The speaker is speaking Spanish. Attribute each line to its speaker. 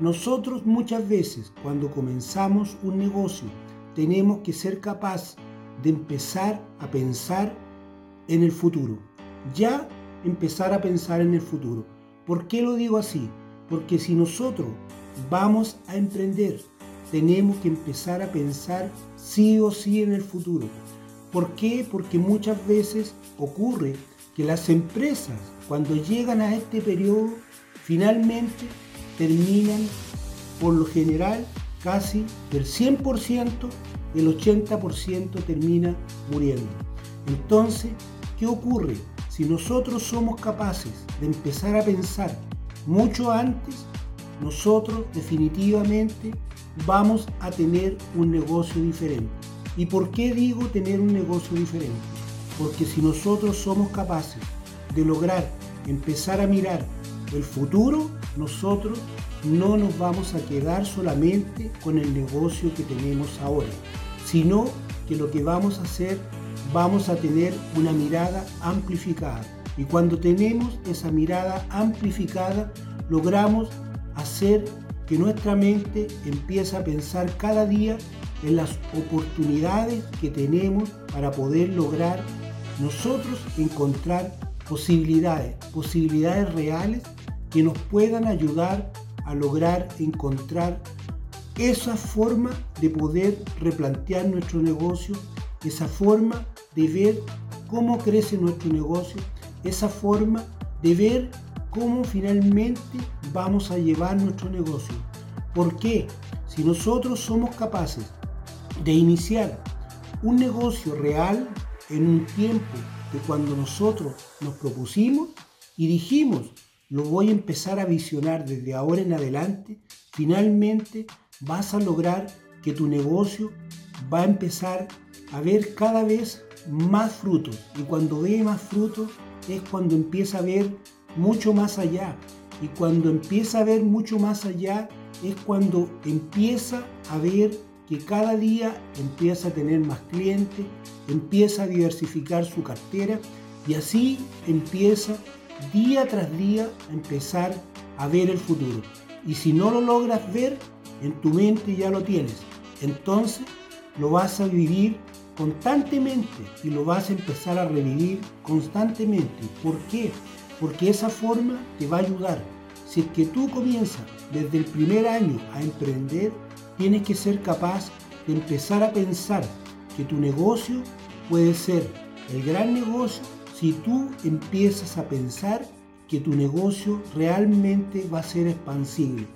Speaker 1: Nosotros muchas veces cuando comenzamos un negocio tenemos que ser capaz de empezar a pensar en el futuro. Ya empezar a pensar en el futuro. ¿Por qué lo digo así? Porque si nosotros vamos a emprender, tenemos que empezar a pensar sí o sí en el futuro. ¿Por qué? Porque muchas veces ocurre que las empresas, cuando llegan a este periodo, finalmente terminan, por lo general, casi del 100%, el 80% termina muriendo. Entonces, ¿qué ocurre? Si nosotros somos capaces de empezar a pensar mucho antes, nosotros definitivamente vamos a tener un negocio diferente. ¿Y por qué digo tener un negocio diferente? Porque si nosotros somos capaces de lograr empezar a mirar el futuro, nosotros no nos vamos a quedar solamente con el negocio que tenemos ahora, sino que lo que vamos a hacer, vamos a tener una mirada amplificada. Y cuando tenemos esa mirada amplificada, logramos hacer que nuestra mente empiece a pensar cada día en las oportunidades que tenemos para poder lograr nosotros encontrar posibilidades, posibilidades reales que nos puedan ayudar a lograr encontrar esa forma de poder replantear nuestro negocio, esa forma de ver cómo crece nuestro negocio, esa forma de ver cómo finalmente vamos a llevar nuestro negocio. ¿Por qué? Si nosotros somos capaces de iniciar un negocio real en un tiempo de cuando nosotros nos propusimos y dijimos, lo voy a empezar a visionar desde ahora en adelante, finalmente vas a lograr que tu negocio va a empezar a ver cada vez más frutos. Y cuando ve más frutos es cuando empieza a ver mucho más allá. Y cuando empieza a ver mucho más allá es cuando empieza a ver que cada día empieza a tener más clientes, empieza a diversificar su cartera y así empieza día tras día empezar a ver el futuro. Y si no lo logras ver, en tu mente ya lo tienes. Entonces lo vas a vivir constantemente y lo vas a empezar a revivir constantemente. ¿Por qué? Porque esa forma te va a ayudar. Si es que tú comienzas desde el primer año a emprender, tienes que ser capaz de empezar a pensar que tu negocio puede ser el gran negocio si tú empiezas a pensar que tu negocio realmente va a ser expansible